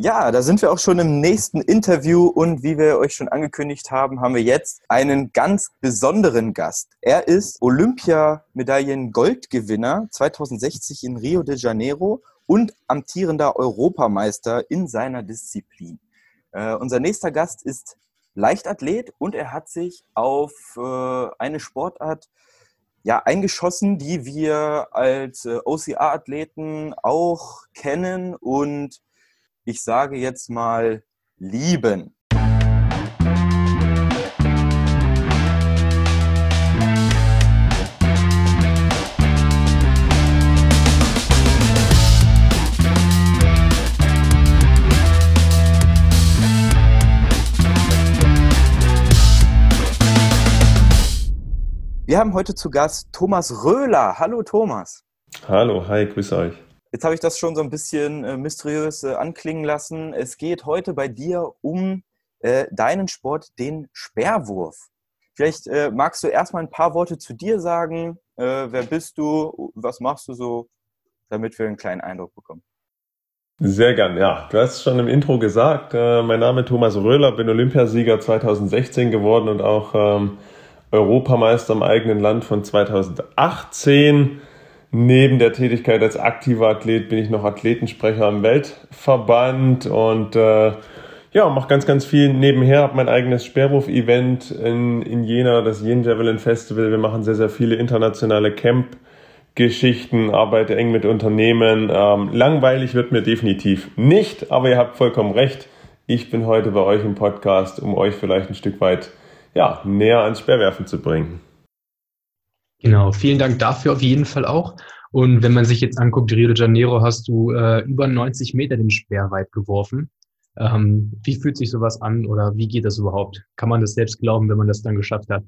Ja, da sind wir auch schon im nächsten Interview und wie wir euch schon angekündigt haben, haben wir jetzt einen ganz besonderen Gast. Er ist Olympiamedaillen-Goldgewinner 2060 in Rio de Janeiro und amtierender Europameister in seiner Disziplin. Äh, unser nächster Gast ist Leichtathlet und er hat sich auf äh, eine Sportart ja, eingeschossen, die wir als äh, OCR-Athleten auch kennen und ich sage jetzt mal lieben. Wir haben heute zu Gast Thomas Röhler. Hallo Thomas. Hallo, hi, grüß euch. Jetzt habe ich das schon so ein bisschen äh, mysteriös äh, anklingen lassen. Es geht heute bei dir um äh, deinen Sport, den Sperrwurf. Vielleicht äh, magst du erstmal ein paar Worte zu dir sagen. Äh, wer bist du? Was machst du so? Damit wir einen kleinen Eindruck bekommen. Sehr gern, ja. Du hast schon im Intro gesagt, äh, mein Name ist Thomas Röhler, bin Olympiasieger 2016 geworden und auch ähm, Europameister im eigenen Land von 2018. Neben der Tätigkeit als aktiver Athlet bin ich noch Athletensprecher im Weltverband und äh, ja, mache ganz, ganz viel nebenher, habe mein eigenes Sperrwurf-Event in, in Jena, das Jen Javelin Festival. Wir machen sehr, sehr viele internationale Camp-Geschichten, arbeite eng mit Unternehmen. Ähm, langweilig wird mir definitiv nicht, aber ihr habt vollkommen recht. Ich bin heute bei euch im Podcast, um euch vielleicht ein Stück weit ja, näher ans Speerwerfen zu bringen. Genau, vielen Dank dafür auf jeden Fall auch. Und wenn man sich jetzt anguckt, Rio de Janeiro hast du äh, über 90 Meter den Speer weit geworfen. Ähm, wie fühlt sich sowas an oder wie geht das überhaupt? Kann man das selbst glauben, wenn man das dann geschafft hat?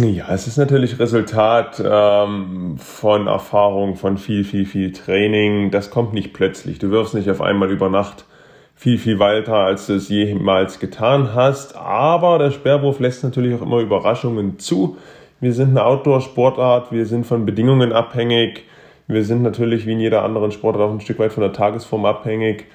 Ja, es ist natürlich Resultat ähm, von Erfahrung, von viel, viel, viel Training. Das kommt nicht plötzlich. Du wirfst nicht auf einmal über Nacht viel, viel weiter, als du es jemals getan hast. Aber der Sperrwurf lässt natürlich auch immer Überraschungen zu. Wir sind eine Outdoor-Sportart, wir sind von Bedingungen abhängig. Wir sind natürlich wie in jeder anderen Sportart auch ein Stück weit von der Tagesform abhängig.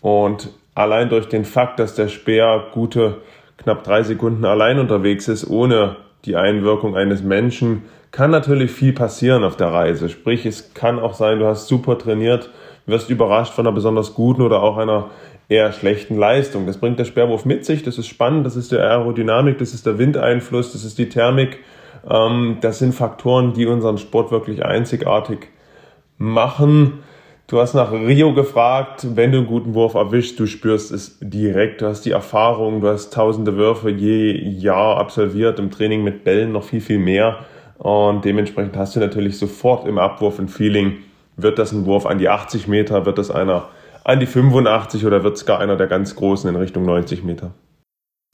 Und allein durch den Fakt, dass der Speer gute knapp drei Sekunden allein unterwegs ist, ohne die Einwirkung eines Menschen, kann natürlich viel passieren auf der Reise. Sprich, es kann auch sein, du hast super trainiert, wirst überrascht von einer besonders guten oder auch einer eher schlechten Leistung. Das bringt der Sperrwurf mit sich, das ist spannend, das ist der Aerodynamik, das ist der Windeinfluss, das ist die Thermik. Ähm, das sind Faktoren, die unseren Sport wirklich einzigartig machen. Du hast nach Rio gefragt, wenn du einen guten Wurf erwischst, du spürst es direkt, du hast die Erfahrung, du hast tausende Würfe je Jahr absolviert, im Training mit Bällen noch viel, viel mehr. Und dementsprechend hast du natürlich sofort im Abwurf ein Feeling, wird das ein Wurf an die 80 Meter, wird das einer an die 85 oder wird es gar einer der ganz großen in Richtung 90 Meter?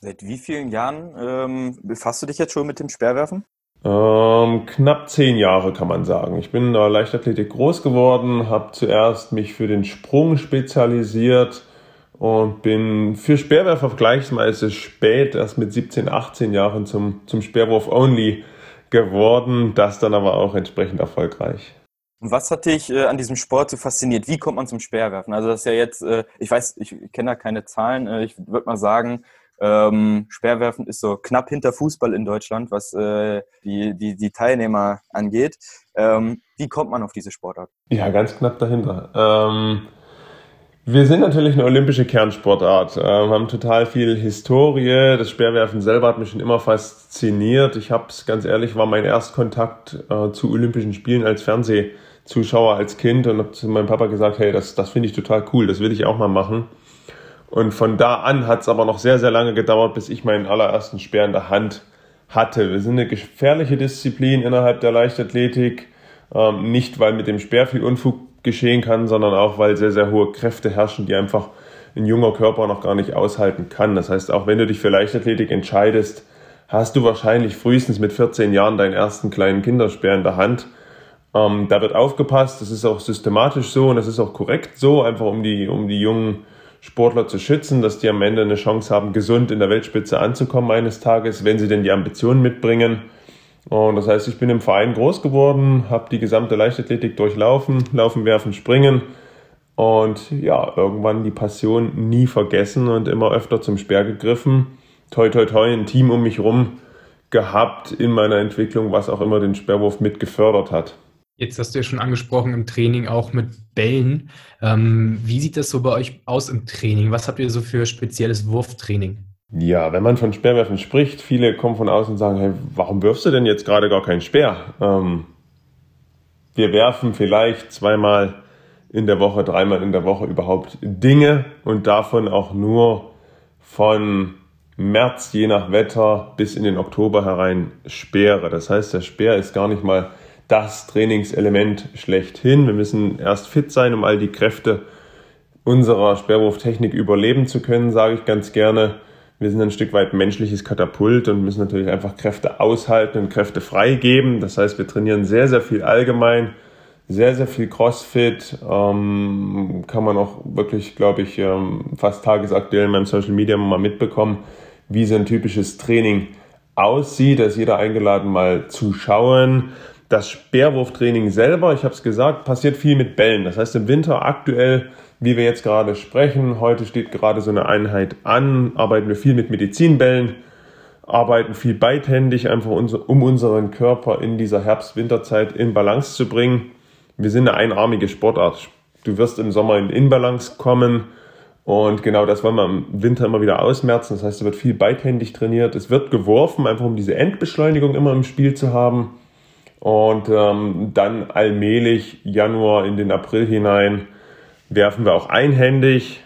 Seit wie vielen Jahren ähm, befasst du dich jetzt schon mit dem Speerwerfen? Ähm, knapp zehn Jahre kann man sagen. Ich bin in der Leichtathletik groß geworden, habe zuerst mich für den Sprung spezialisiert und bin für Speerwerfer vergleichsweise spät, erst mit 17, 18 Jahren zum, zum Speerwurf Only geworden, das dann aber auch entsprechend erfolgreich. Und was hat dich äh, an diesem Sport so fasziniert? Wie kommt man zum Speerwerfen? Also das ist ja jetzt, äh, ich weiß, ich kenne da keine Zahlen, äh, ich würde mal sagen, ähm, Speerwerfen ist so knapp hinter Fußball in Deutschland, was äh, die, die, die Teilnehmer angeht. Ähm, wie kommt man auf diese Sportart? Ja, ganz knapp dahinter. Ähm, wir sind natürlich eine olympische Kernsportart, äh, haben total viel Historie. Das Speerwerfen selber hat mich schon immer fasziniert. Ich habe es ganz ehrlich, war mein Erstkontakt äh, zu Olympischen Spielen als Fernseh Zuschauer als Kind und habe zu meinem Papa gesagt, hey, das, das finde ich total cool, das will ich auch mal machen. Und von da an hat es aber noch sehr, sehr lange gedauert, bis ich meinen allerersten Speer in der Hand hatte. Wir sind eine gefährliche Disziplin innerhalb der Leichtathletik. Ähm, nicht, weil mit dem Speer viel Unfug geschehen kann, sondern auch, weil sehr, sehr hohe Kräfte herrschen, die einfach ein junger Körper noch gar nicht aushalten kann. Das heißt, auch wenn du dich für Leichtathletik entscheidest, hast du wahrscheinlich frühestens mit 14 Jahren deinen ersten kleinen Kinderspeer in der Hand ähm, da wird aufgepasst, das ist auch systematisch so und das ist auch korrekt so, einfach um die, um die jungen Sportler zu schützen, dass die am Ende eine Chance haben, gesund in der Weltspitze anzukommen eines Tages, wenn sie denn die Ambitionen mitbringen. Und das heißt, ich bin im Verein groß geworden, habe die gesamte Leichtathletik durchlaufen, laufen, werfen, springen Und ja, irgendwann die Passion nie vergessen und immer öfter zum Speer gegriffen. Toi, toi, toi, ein Team um mich rum gehabt in meiner Entwicklung, was auch immer den Sperrwurf mit gefördert hat. Jetzt hast du ja schon angesprochen im Training auch mit Bällen. Ähm, wie sieht das so bei euch aus im Training? Was habt ihr so für spezielles Wurftraining? Ja, wenn man von Speerwerfen spricht, viele kommen von außen und sagen, hey, warum wirfst du denn jetzt gerade gar keinen Speer? Ähm, wir werfen vielleicht zweimal in der Woche, dreimal in der Woche überhaupt Dinge und davon auch nur von März je nach Wetter bis in den Oktober herein Speere. Das heißt, der Speer ist gar nicht mal das Trainingselement schlechthin. Wir müssen erst fit sein, um all die Kräfte unserer Sperrwurftechnik überleben zu können, sage ich ganz gerne. Wir sind ein Stück weit menschliches Katapult und müssen natürlich einfach Kräfte aushalten und Kräfte freigeben. Das heißt, wir trainieren sehr, sehr viel allgemein, sehr, sehr viel Crossfit. Ähm, kann man auch wirklich, glaube ich, ähm, fast tagesaktuell in meinem Social Media mal mitbekommen, wie so ein typisches Training aussieht. Da ist jeder eingeladen, mal zu schauen. Das Speerwurftraining selber, ich habe es gesagt, passiert viel mit Bällen. Das heißt im Winter aktuell, wie wir jetzt gerade sprechen, heute steht gerade so eine Einheit an, arbeiten wir viel mit Medizinbällen, arbeiten viel beidhändig, einfach um unseren Körper in dieser Herbst-Winterzeit in Balance zu bringen. Wir sind eine einarmige Sportart. Du wirst im Sommer in Inbalance kommen und genau das wollen wir im Winter immer wieder ausmerzen. Das heißt, es wird viel beidhändig trainiert, es wird geworfen, einfach um diese Endbeschleunigung immer im Spiel zu haben und ähm, dann allmählich Januar in den April hinein werfen wir auch einhändig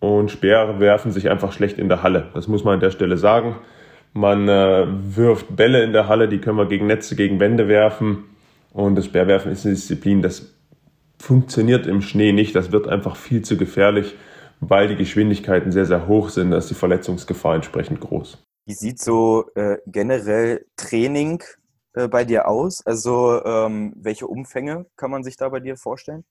und Speere werfen sich einfach schlecht in der Halle. Das muss man an der Stelle sagen. Man äh, wirft Bälle in der Halle, die können wir gegen Netze, gegen Wände werfen. Und das Speerwerfen ist eine Disziplin, das funktioniert im Schnee nicht. Das wird einfach viel zu gefährlich, weil die Geschwindigkeiten sehr, sehr hoch sind. Da ist die Verletzungsgefahr entsprechend groß. Wie sieht so äh, generell Training äh, bei dir aus? Also ähm, welche Umfänge kann man sich da bei dir vorstellen?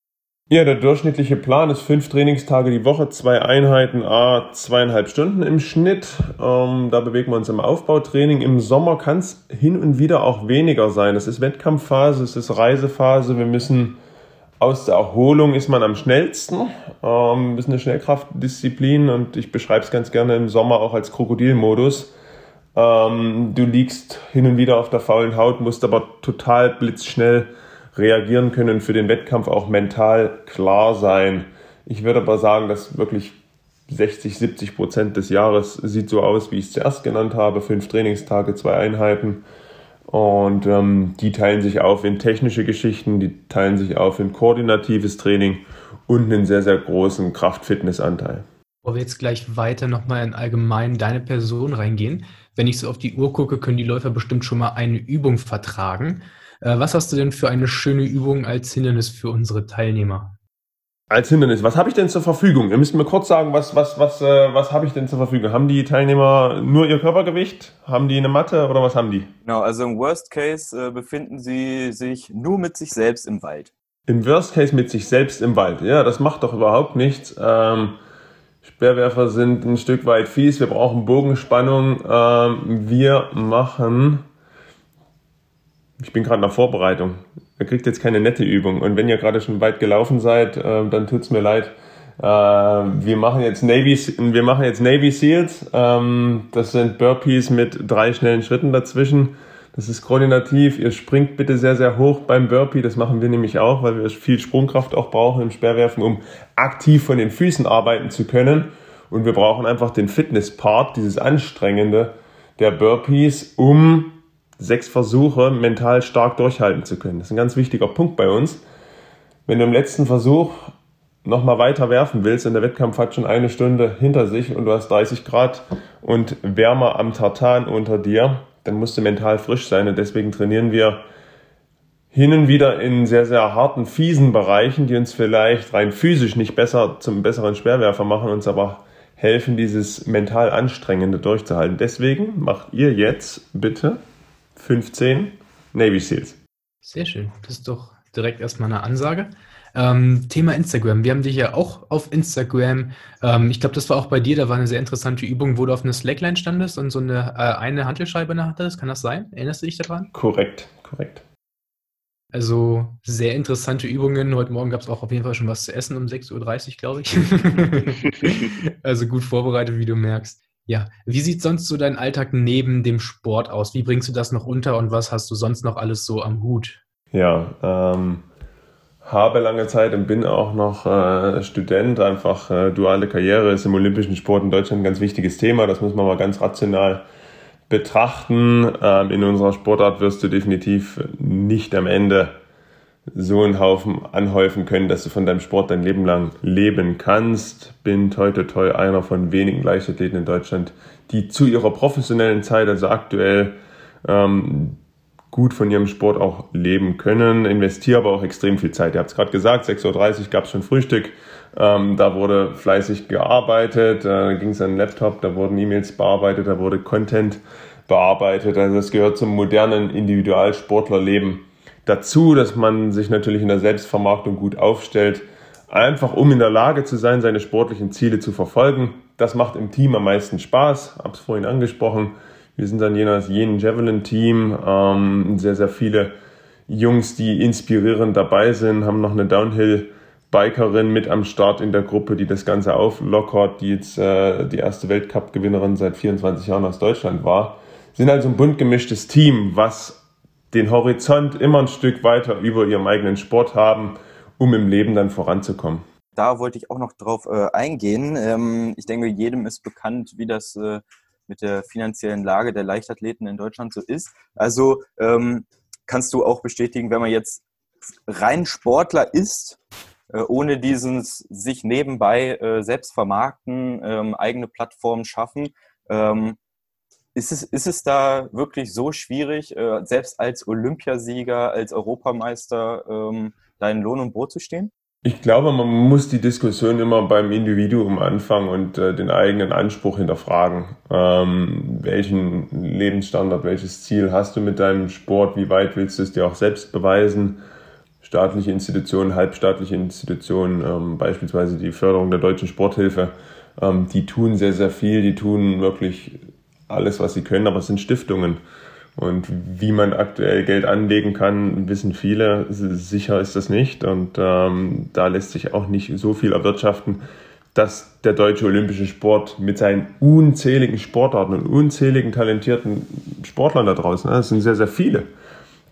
Ja, der durchschnittliche Plan ist fünf Trainingstage die Woche, zwei Einheiten, a zweieinhalb Stunden im Schnitt. Ähm, da bewegen wir uns im Aufbautraining. Im Sommer kann es hin und wieder auch weniger sein. Es ist Wettkampfphase, es ist Reisephase. Wir müssen aus der Erholung ist man am schnellsten. Ähm, ist eine Schnellkraftdisziplin und ich beschreibe es ganz gerne im Sommer auch als Krokodilmodus. Ähm, du liegst hin und wieder auf der faulen Haut, musst aber total blitzschnell reagieren können, für den Wettkampf auch mental klar sein. Ich würde aber sagen, dass wirklich 60, 70 Prozent des Jahres sieht so aus, wie ich es zuerst genannt habe. Fünf Trainingstage, zwei Einheiten. Und ähm, die teilen sich auf in technische Geschichten, die teilen sich auf in koordinatives Training und einen sehr, sehr großen Kraft-Fitness-Anteil. Bevor wir jetzt gleich weiter nochmal in allgemein deine Person reingehen, wenn ich so auf die Uhr gucke, können die Läufer bestimmt schon mal eine Übung vertragen. Äh, was hast du denn für eine schöne Übung als Hindernis für unsere Teilnehmer? Als Hindernis, was habe ich denn zur Verfügung? Ihr müsst mir kurz sagen, was, was, was, äh, was habe ich denn zur Verfügung? Haben die Teilnehmer nur ihr Körpergewicht? Haben die eine Matte oder was haben die? Genau, also im Worst Case äh, befinden sie sich nur mit sich selbst im Wald. Im Worst Case mit sich selbst im Wald. Ja, das macht doch überhaupt nichts. Ähm, Speerwerfer sind ein Stück weit fies, wir brauchen Bogenspannung. Ähm, wir machen, ich bin gerade nach Vorbereitung, ihr kriegt jetzt keine nette Übung. Und wenn ihr gerade schon weit gelaufen seid, äh, dann tut's mir leid. Äh, wir machen jetzt Navy, wir machen jetzt Navy Seals. Ähm, das sind Burpees mit drei schnellen Schritten dazwischen. Das ist koordinativ. Ihr springt bitte sehr, sehr hoch beim Burpee. Das machen wir nämlich auch, weil wir viel Sprungkraft auch brauchen im Speerwerfen, um aktiv von den Füßen arbeiten zu können. Und wir brauchen einfach den Fitness-Part, dieses Anstrengende der Burpees, um sechs Versuche mental stark durchhalten zu können. Das ist ein ganz wichtiger Punkt bei uns. Wenn du im letzten Versuch nochmal weiter werfen willst und der Wettkampf hat schon eine Stunde hinter sich und du hast 30 Grad und Wärmer am Tartan unter dir, dann musst du mental frisch sein und deswegen trainieren wir hin und wieder in sehr, sehr harten, fiesen Bereichen, die uns vielleicht rein physisch nicht besser zum besseren Schwerwerfer machen, uns aber helfen, dieses mental Anstrengende durchzuhalten. Deswegen macht ihr jetzt bitte 15 Navy Seals. Sehr schön. Das ist doch direkt erstmal eine Ansage. Ähm, Thema Instagram. Wir haben dich ja auch auf Instagram. Ähm, ich glaube, das war auch bei dir. Da war eine sehr interessante Übung, wo du auf einer Slackline standest und so eine, äh, eine Hantelscheibe in der hattest. Kann das sein? Erinnerst du dich daran? Korrekt, korrekt. Also sehr interessante Übungen. Heute Morgen gab es auch auf jeden Fall schon was zu essen um 6.30 Uhr, glaube ich. also gut vorbereitet, wie du merkst. Ja, wie sieht sonst so dein Alltag neben dem Sport aus? Wie bringst du das noch unter und was hast du sonst noch alles so am Hut? Ja, ähm, habe lange Zeit und bin auch noch äh, Student. Einfach äh, duale Karriere ist im olympischen Sport in Deutschland ein ganz wichtiges Thema. Das muss man mal ganz rational betrachten. Ähm, in unserer Sportart wirst du definitiv nicht am Ende so einen Haufen anhäufen können, dass du von deinem Sport dein Leben lang leben kannst. Bin toi toi toi einer von wenigen Leichtathleten in Deutschland, die zu ihrer professionellen Zeit, also aktuell, ähm, gut von ihrem Sport auch leben können. Investiere aber auch extrem viel Zeit. Ihr habt es gerade gesagt, 6.30 Uhr gab es schon Frühstück. Ähm, da wurde fleißig gearbeitet, äh, da ging es an den Laptop, da wurden E-Mails bearbeitet, da wurde Content bearbeitet. Also das gehört zum modernen Individualsportlerleben dazu, dass man sich natürlich in der Selbstvermarktung gut aufstellt, einfach um in der Lage zu sein, seine sportlichen Ziele zu verfolgen. Das macht im Team am meisten Spaß, hab's vorhin angesprochen. Wir sind dann jenes jenen Javelin-Team, ähm, sehr, sehr viele Jungs, die inspirierend dabei sind, haben noch eine Downhill-Bikerin mit am Start in der Gruppe, die das Ganze auflockert, die jetzt äh, die erste Weltcup-Gewinnerin seit 24 Jahren aus Deutschland war. Sind also ein bunt gemischtes Team, was den Horizont immer ein Stück weiter über ihrem eigenen Sport haben, um im Leben dann voranzukommen. Da wollte ich auch noch drauf äh, eingehen. Ähm, ich denke, jedem ist bekannt, wie das äh, mit der finanziellen Lage der Leichtathleten in Deutschland so ist. Also ähm, kannst du auch bestätigen, wenn man jetzt rein Sportler ist, äh, ohne dieses sich nebenbei äh, selbst vermarkten, ähm, eigene Plattformen schaffen, ähm, ist es, ist es da wirklich so schwierig, äh, selbst als Olympiasieger, als Europameister, ähm, deinen Lohn und Brot zu stehen? Ich glaube, man muss die Diskussion immer beim Individuum anfangen und äh, den eigenen Anspruch hinterfragen. Ähm, welchen Lebensstandard, welches Ziel hast du mit deinem Sport? Wie weit willst du es dir auch selbst beweisen? Staatliche Institutionen, halbstaatliche Institutionen, ähm, beispielsweise die Förderung der deutschen Sporthilfe, ähm, die tun sehr, sehr viel. Die tun wirklich alles, was sie können, aber es sind Stiftungen. Und wie man aktuell Geld anlegen kann, wissen viele. Sicher ist das nicht. Und ähm, da lässt sich auch nicht so viel erwirtschaften, dass der deutsche olympische Sport mit seinen unzähligen Sportarten und unzähligen talentierten Sportlern da draußen, das sind sehr, sehr viele,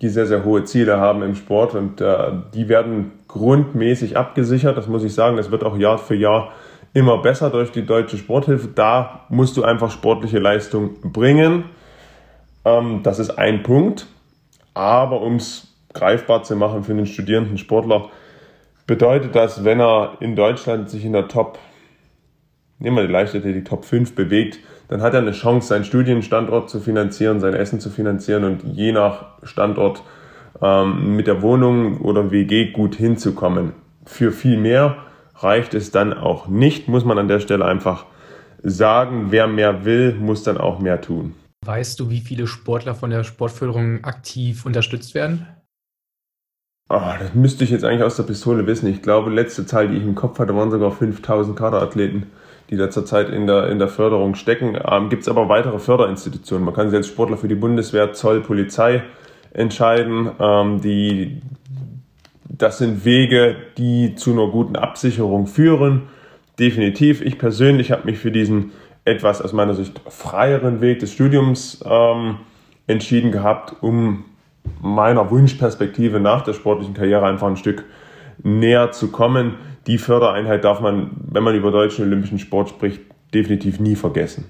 die sehr, sehr hohe Ziele haben im Sport und äh, die werden grundmäßig abgesichert. Das muss ich sagen, das wird auch Jahr für Jahr immer besser durch die deutsche Sporthilfe. Da musst du einfach sportliche Leistung bringen. Ähm, das ist ein Punkt. Aber um es greifbar zu machen für einen studierenden Sportler, bedeutet das, wenn er in Deutschland sich in der Top, nehmen wir die Leichtathletik Top 5 bewegt, dann hat er eine Chance, seinen Studienstandort zu finanzieren, sein Essen zu finanzieren und je nach Standort ähm, mit der Wohnung oder WG gut hinzukommen. Für viel mehr reicht es dann auch nicht, muss man an der Stelle einfach sagen. Wer mehr will, muss dann auch mehr tun. Weißt du, wie viele Sportler von der Sportförderung aktiv unterstützt werden? Oh, das müsste ich jetzt eigentlich aus der Pistole wissen. Ich glaube, letzte Zahl, die ich im Kopf hatte, waren sogar 5000 Kaderathleten, die da zurzeit in der, in der Förderung stecken. Ähm, Gibt es aber weitere Förderinstitutionen. Man kann sich als Sportler für die Bundeswehr, Zoll, Polizei entscheiden. Ähm, die das sind Wege, die zu einer guten Absicherung führen. Definitiv. Ich persönlich habe mich für diesen etwas aus meiner Sicht freieren Weg des Studiums ähm, entschieden gehabt, um meiner Wunschperspektive nach der sportlichen Karriere einfach ein Stück näher zu kommen. Die Fördereinheit darf man, wenn man über deutschen olympischen Sport spricht, definitiv nie vergessen.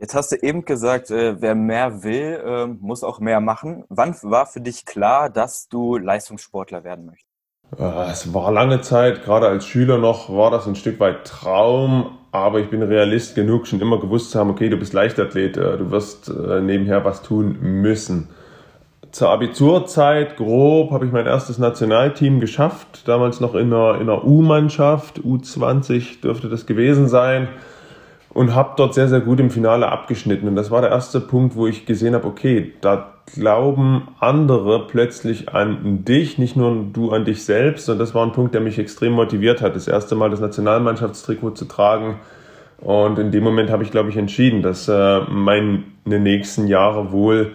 Jetzt hast du eben gesagt, äh, wer mehr will, äh, muss auch mehr machen. Wann war für dich klar, dass du Leistungssportler werden möchtest? Äh, es war lange Zeit, gerade als Schüler noch, war das ein Stück weit Traum, aber ich bin Realist genug, schon immer gewusst zu haben, okay, du bist Leichtathlet, äh, du wirst äh, nebenher was tun müssen. Zur Abiturzeit, grob, habe ich mein erstes Nationalteam geschafft, damals noch in einer, in einer U-Mannschaft, U20 dürfte das gewesen sein und habe dort sehr, sehr gut im Finale abgeschnitten. Und das war der erste Punkt, wo ich gesehen habe, okay, da glauben andere plötzlich an dich, nicht nur du an dich selbst. Und das war ein Punkt, der mich extrem motiviert hat, das erste Mal das Nationalmannschaftstrikot zu tragen. Und in dem Moment habe ich, glaube ich, entschieden, dass äh, meine nächsten Jahre wohl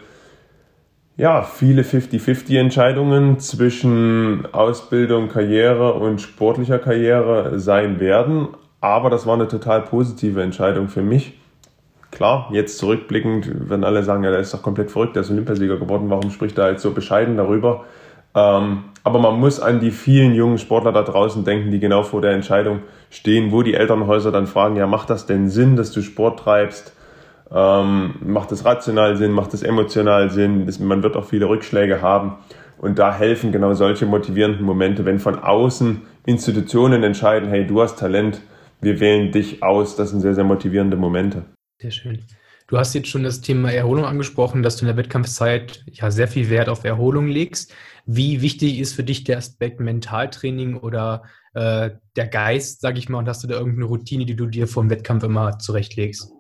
ja, viele 50-50-Entscheidungen zwischen Ausbildung, Karriere und sportlicher Karriere sein werden. Aber das war eine total positive Entscheidung für mich. Klar, jetzt zurückblickend werden alle sagen, ja, der ist doch komplett verrückt, der ist Olympiasieger geworden, warum spricht er jetzt so bescheiden darüber? Ähm, aber man muss an die vielen jungen Sportler da draußen denken, die genau vor der Entscheidung stehen, wo die Elternhäuser dann fragen, ja, macht das denn Sinn, dass du Sport treibst? Ähm, macht es rational Sinn, macht es emotional Sinn? Das, man wird auch viele Rückschläge haben. Und da helfen genau solche motivierenden Momente, wenn von außen Institutionen entscheiden, hey, du hast Talent, wir wählen dich aus. Das sind sehr, sehr motivierende Momente. Sehr schön. Du hast jetzt schon das Thema Erholung angesprochen, dass du in der Wettkampfzeit ja sehr viel Wert auf Erholung legst. Wie wichtig ist für dich der Aspekt Mentaltraining oder äh, der Geist, sag ich mal, und hast du da irgendeine Routine, die du dir vom Wettkampf immer zurechtlegst?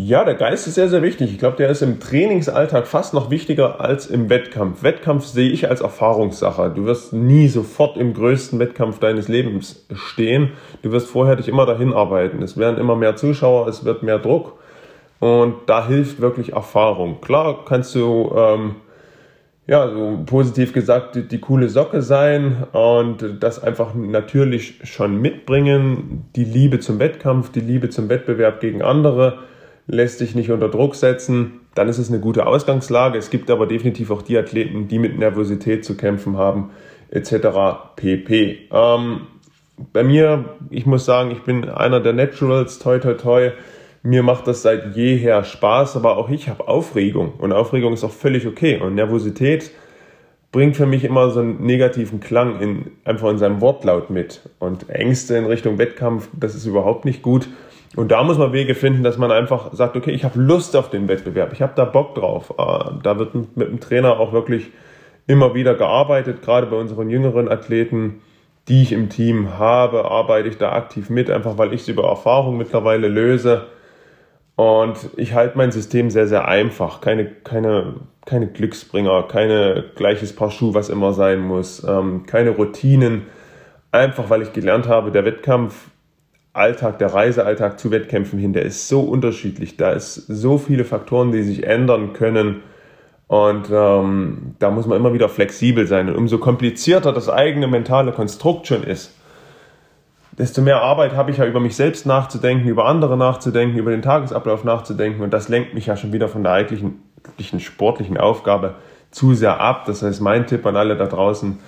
Ja, der Geist ist sehr, sehr wichtig. Ich glaube, der ist im Trainingsalltag fast noch wichtiger als im Wettkampf. Wettkampf sehe ich als Erfahrungssache. Du wirst nie sofort im größten Wettkampf deines Lebens stehen. Du wirst vorher dich immer dahin arbeiten. Es werden immer mehr Zuschauer, es wird mehr Druck. Und da hilft wirklich Erfahrung. Klar kannst du, ähm, ja, so positiv gesagt, die, die coole Socke sein und das einfach natürlich schon mitbringen. Die Liebe zum Wettkampf, die Liebe zum Wettbewerb gegen andere lässt dich nicht unter Druck setzen, dann ist es eine gute Ausgangslage. Es gibt aber definitiv auch die Athleten, die mit Nervosität zu kämpfen haben, etc. pp. Ähm, bei mir, ich muss sagen, ich bin einer der Naturals, toi toi toi. Mir macht das seit jeher Spaß, aber auch ich habe Aufregung und Aufregung ist auch völlig okay. Und Nervosität bringt für mich immer so einen negativen Klang in, einfach in seinem Wortlaut mit. Und Ängste in Richtung Wettkampf, das ist überhaupt nicht gut. Und da muss man Wege finden, dass man einfach sagt, okay, ich habe Lust auf den Wettbewerb, ich habe da Bock drauf. Äh, da wird mit dem Trainer auch wirklich immer wieder gearbeitet, gerade bei unseren jüngeren Athleten, die ich im Team habe, arbeite ich da aktiv mit, einfach weil ich es über Erfahrung mittlerweile löse. Und ich halte mein System sehr, sehr einfach. Keine, keine, keine Glücksbringer, keine gleiches Paar Schuh, was immer sein muss, ähm, keine Routinen. Einfach weil ich gelernt habe, der Wettkampf Alltag, der Reisealltag zu Wettkämpfen hin, der ist so unterschiedlich. Da ist so viele Faktoren, die sich ändern können. Und ähm, da muss man immer wieder flexibel sein. Und umso komplizierter das eigene mentale Konstrukt schon ist, desto mehr Arbeit habe ich ja über mich selbst nachzudenken, über andere nachzudenken, über den Tagesablauf nachzudenken. Und das lenkt mich ja schon wieder von der eigentlichen, eigentlichen sportlichen Aufgabe zu sehr ab. Das heißt, mein Tipp an alle da draußen,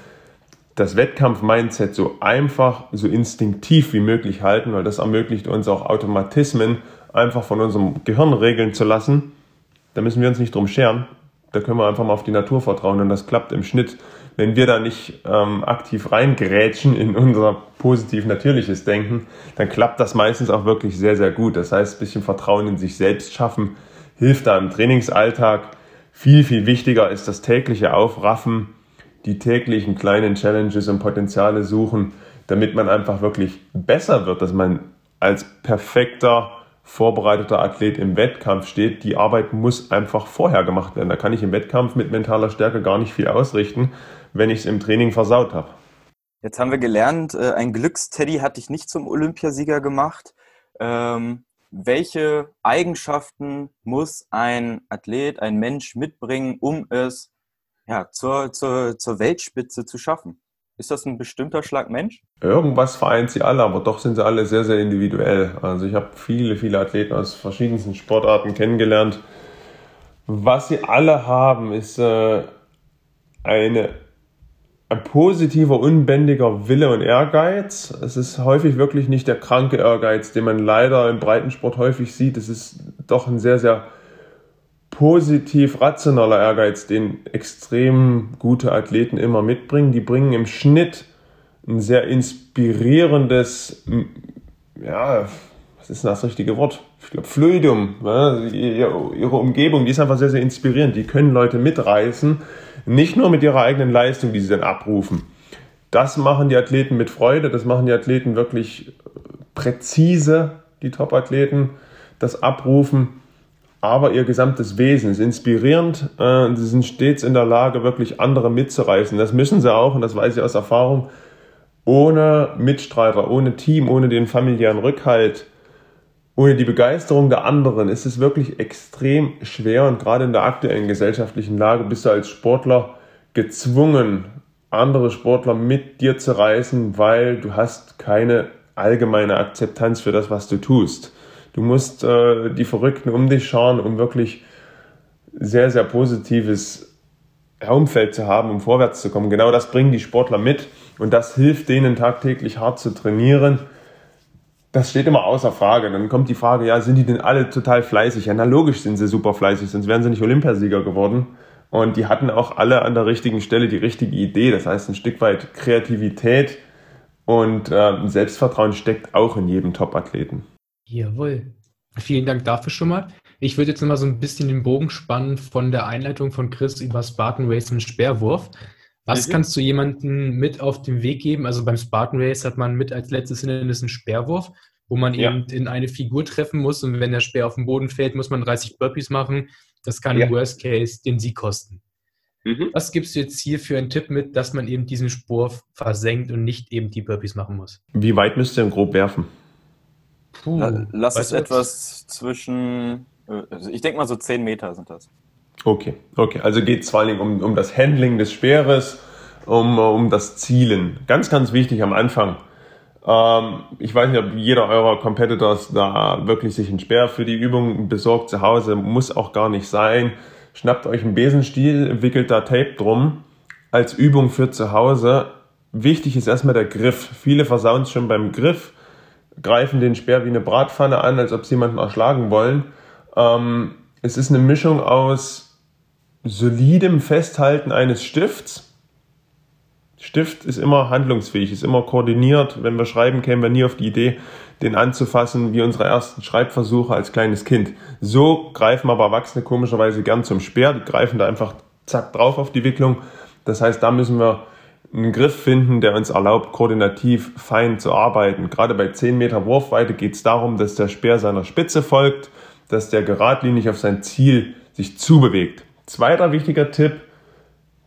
das Wettkampf-Mindset so einfach, so instinktiv wie möglich halten, weil das ermöglicht uns auch Automatismen einfach von unserem Gehirn regeln zu lassen. Da müssen wir uns nicht drum scheren. Da können wir einfach mal auf die Natur vertrauen und das klappt im Schnitt. Wenn wir da nicht ähm, aktiv reingrätschen in unser positiv natürliches Denken, dann klappt das meistens auch wirklich sehr, sehr gut. Das heißt, ein bisschen Vertrauen in sich selbst schaffen hilft da im Trainingsalltag. Viel, viel wichtiger ist das tägliche Aufraffen die täglichen kleinen Challenges und Potenziale suchen, damit man einfach wirklich besser wird, dass man als perfekter vorbereiteter Athlet im Wettkampf steht. Die Arbeit muss einfach vorher gemacht werden. Da kann ich im Wettkampf mit mentaler Stärke gar nicht viel ausrichten, wenn ich es im Training versaut habe. Jetzt haben wir gelernt, äh, ein Glücksteddy hat dich nicht zum Olympiasieger gemacht. Ähm, welche Eigenschaften muss ein Athlet, ein Mensch mitbringen, um es ja, zur, zur, zur Weltspitze zu schaffen. Ist das ein bestimmter Schlag Mensch? Irgendwas vereint sie alle, aber doch sind sie alle sehr, sehr individuell. Also ich habe viele, viele Athleten aus verschiedensten Sportarten kennengelernt. Was sie alle haben, ist äh, eine, ein positiver, unbändiger Wille und Ehrgeiz. Es ist häufig wirklich nicht der kranke Ehrgeiz, den man leider im Breitensport häufig sieht. Es ist doch ein sehr, sehr positiv rationaler Ehrgeiz, den extrem gute Athleten immer mitbringen. Die bringen im Schnitt ein sehr inspirierendes, ja, was ist denn das richtige Wort? Ich glaube, Fluidum. Ne? Ihre Umgebung, die ist einfach sehr, sehr inspirierend. Die können Leute mitreißen, nicht nur mit ihrer eigenen Leistung, die sie dann abrufen. Das machen die Athleten mit Freude, das machen die Athleten wirklich präzise, die Top-Athleten, das Abrufen aber ihr gesamtes Wesen ist inspirierend. Äh, sie sind stets in der Lage, wirklich andere mitzureißen. Das müssen sie auch, und das weiß ich aus Erfahrung, ohne Mitstreiter, ohne Team, ohne den familiären Rückhalt, ohne die Begeisterung der anderen ist es wirklich extrem schwer und gerade in der aktuellen gesellschaftlichen Lage bist du als Sportler gezwungen, andere Sportler mit dir zu reißen, weil du hast keine allgemeine Akzeptanz für das, was du tust. Du musst äh, die Verrückten um dich schauen, um wirklich sehr, sehr positives Umfeld zu haben, um vorwärts zu kommen. Genau das bringen die Sportler mit und das hilft denen tagtäglich hart zu trainieren. Das steht immer außer Frage. Dann kommt die Frage, ja, sind die denn alle total fleißig? Ja, na logisch sind sie super fleißig, sonst wären sie nicht Olympiasieger geworden. Und die hatten auch alle an der richtigen Stelle die richtige Idee. Das heißt, ein Stück weit Kreativität und äh, Selbstvertrauen steckt auch in jedem Top-Athleten. Jawohl. Vielen Dank dafür schon mal. Ich würde jetzt nochmal so ein bisschen den Bogen spannen von der Einleitung von Chris über Spartan Race und Speerwurf. Was mhm. kannst du jemandem mit auf den Weg geben? Also beim Spartan Race hat man mit als letztes Hindernis einen Speerwurf, wo man ja. eben in eine Figur treffen muss und wenn der Speer auf den Boden fällt, muss man 30 Burpees machen. Das kann ja. im Worst Case den Sieg kosten. Mhm. Was gibst du jetzt hier für einen Tipp mit, dass man eben diesen Spur versenkt und nicht eben die Burpees machen muss? Wie weit müsst ihr grob werfen? Puh, Lass es etwas zwischen also ich denke mal so 10 Meter sind das. Okay, okay. Also geht es vor allem um, um das Handling des Speeres, um, um das Zielen. Ganz, ganz wichtig am Anfang. Ähm, ich weiß nicht, ob jeder eurer Competitors da wirklich sich einen Speer für die Übung besorgt zu Hause. Muss auch gar nicht sein. Schnappt euch einen Besenstiel, wickelt da Tape drum. Als Übung für zu Hause. Wichtig ist erstmal der Griff. Viele versauen es schon beim Griff, greifen den Speer wie eine Bratpfanne an, als ob sie jemanden erschlagen wollen ähm, es ist eine Mischung aus solidem Festhalten eines Stifts. Stift ist immer handlungsfähig, ist immer koordiniert. Wenn wir schreiben, kämen wir nie auf die Idee, den anzufassen wie unsere ersten Schreibversuche als kleines Kind. So greifen aber Erwachsene komischerweise gern zum Speer. Die greifen da einfach zack drauf auf die Wicklung. Das heißt, da müssen wir einen Griff finden, der uns erlaubt, koordinativ fein zu arbeiten. Gerade bei 10 Meter Wurfweite geht es darum, dass der Speer seiner Spitze folgt dass der geradlinig auf sein Ziel sich zubewegt. Zweiter wichtiger Tipp,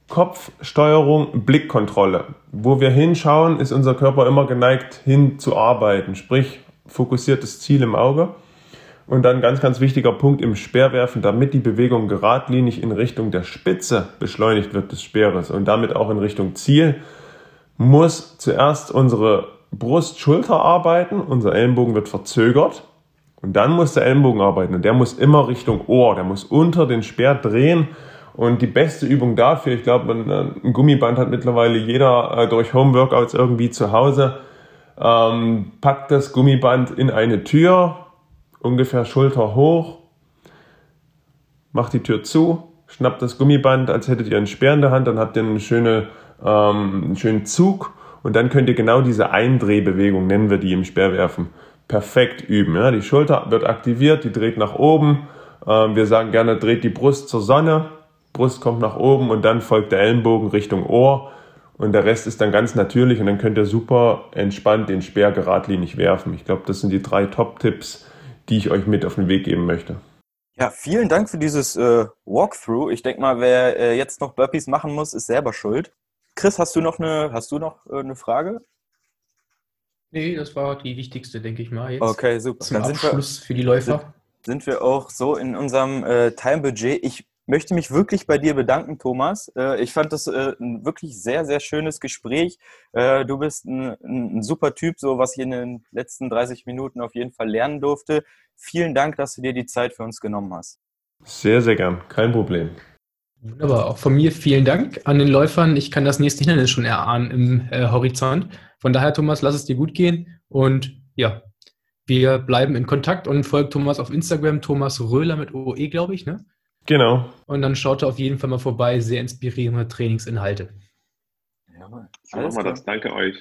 Kopfsteuerung, Blickkontrolle. Wo wir hinschauen, ist unser Körper immer geneigt hinzuarbeiten, sprich fokussiertes Ziel im Auge. Und dann ganz, ganz wichtiger Punkt im Speerwerfen, damit die Bewegung geradlinig in Richtung der Spitze beschleunigt wird des Speeres und damit auch in Richtung Ziel, muss zuerst unsere Brust-Schulter arbeiten, unser Ellenbogen wird verzögert und dann muss der Ellenbogen arbeiten und der muss immer Richtung Ohr, der muss unter den Speer drehen. Und die beste Übung dafür, ich glaube, ein Gummiband hat mittlerweile jeder äh, durch Homeworkouts irgendwie zu Hause. Ähm, packt das Gummiband in eine Tür, ungefähr Schulter hoch, macht die Tür zu, schnappt das Gummiband, als hättet ihr einen Speer in der Hand, dann habt ihr eine schöne, ähm, einen schönen Zug und dann könnt ihr genau diese Eindrehbewegung, nennen wir die im Speerwerfen, perfekt üben. Ja? Die Schulter wird aktiviert, die dreht nach oben. Ähm, wir sagen gerne, dreht die Brust zur Sonne. Brust kommt nach oben und dann folgt der Ellenbogen Richtung Ohr. Und der Rest ist dann ganz natürlich und dann könnt ihr super entspannt den Speer geradlinig werfen. Ich glaube, das sind die drei Top-Tipps, die ich euch mit auf den Weg geben möchte. Ja, vielen Dank für dieses äh, Walkthrough. Ich denke mal, wer äh, jetzt noch Burpees machen muss, ist selber schuld. Chris, hast du noch eine, hast du noch äh, eine Frage? Nee, das war die wichtigste, denke ich mal. Jetzt okay, super. Zum Dann Abschluss wir, für die Läufer. Sind, sind, wir auch so in unserem äh, Time-Budget. Ich möchte mich wirklich bei dir bedanken, Thomas. Äh, ich fand das äh, ein wirklich sehr, sehr schönes Gespräch. Äh, du bist ein, ein, super Typ, so was ich in den letzten 30 Minuten auf jeden Fall lernen durfte. Vielen Dank, dass du dir die Zeit für uns genommen hast. Sehr, sehr gern. Kein Problem. Wunderbar. Auch von mir vielen Dank an den Läufern. Ich kann das nächste Hindernis schon erahnen im äh, Horizont. Von daher, Thomas, lass es dir gut gehen. Und ja, wir bleiben in Kontakt und folgt Thomas auf Instagram, Thomas Röhler mit OE, glaube ich, ne? Genau. Und dann schaut er auf jeden Fall mal vorbei. Sehr inspirierende Trainingsinhalte. Jawohl. So machen wir das. Danke euch.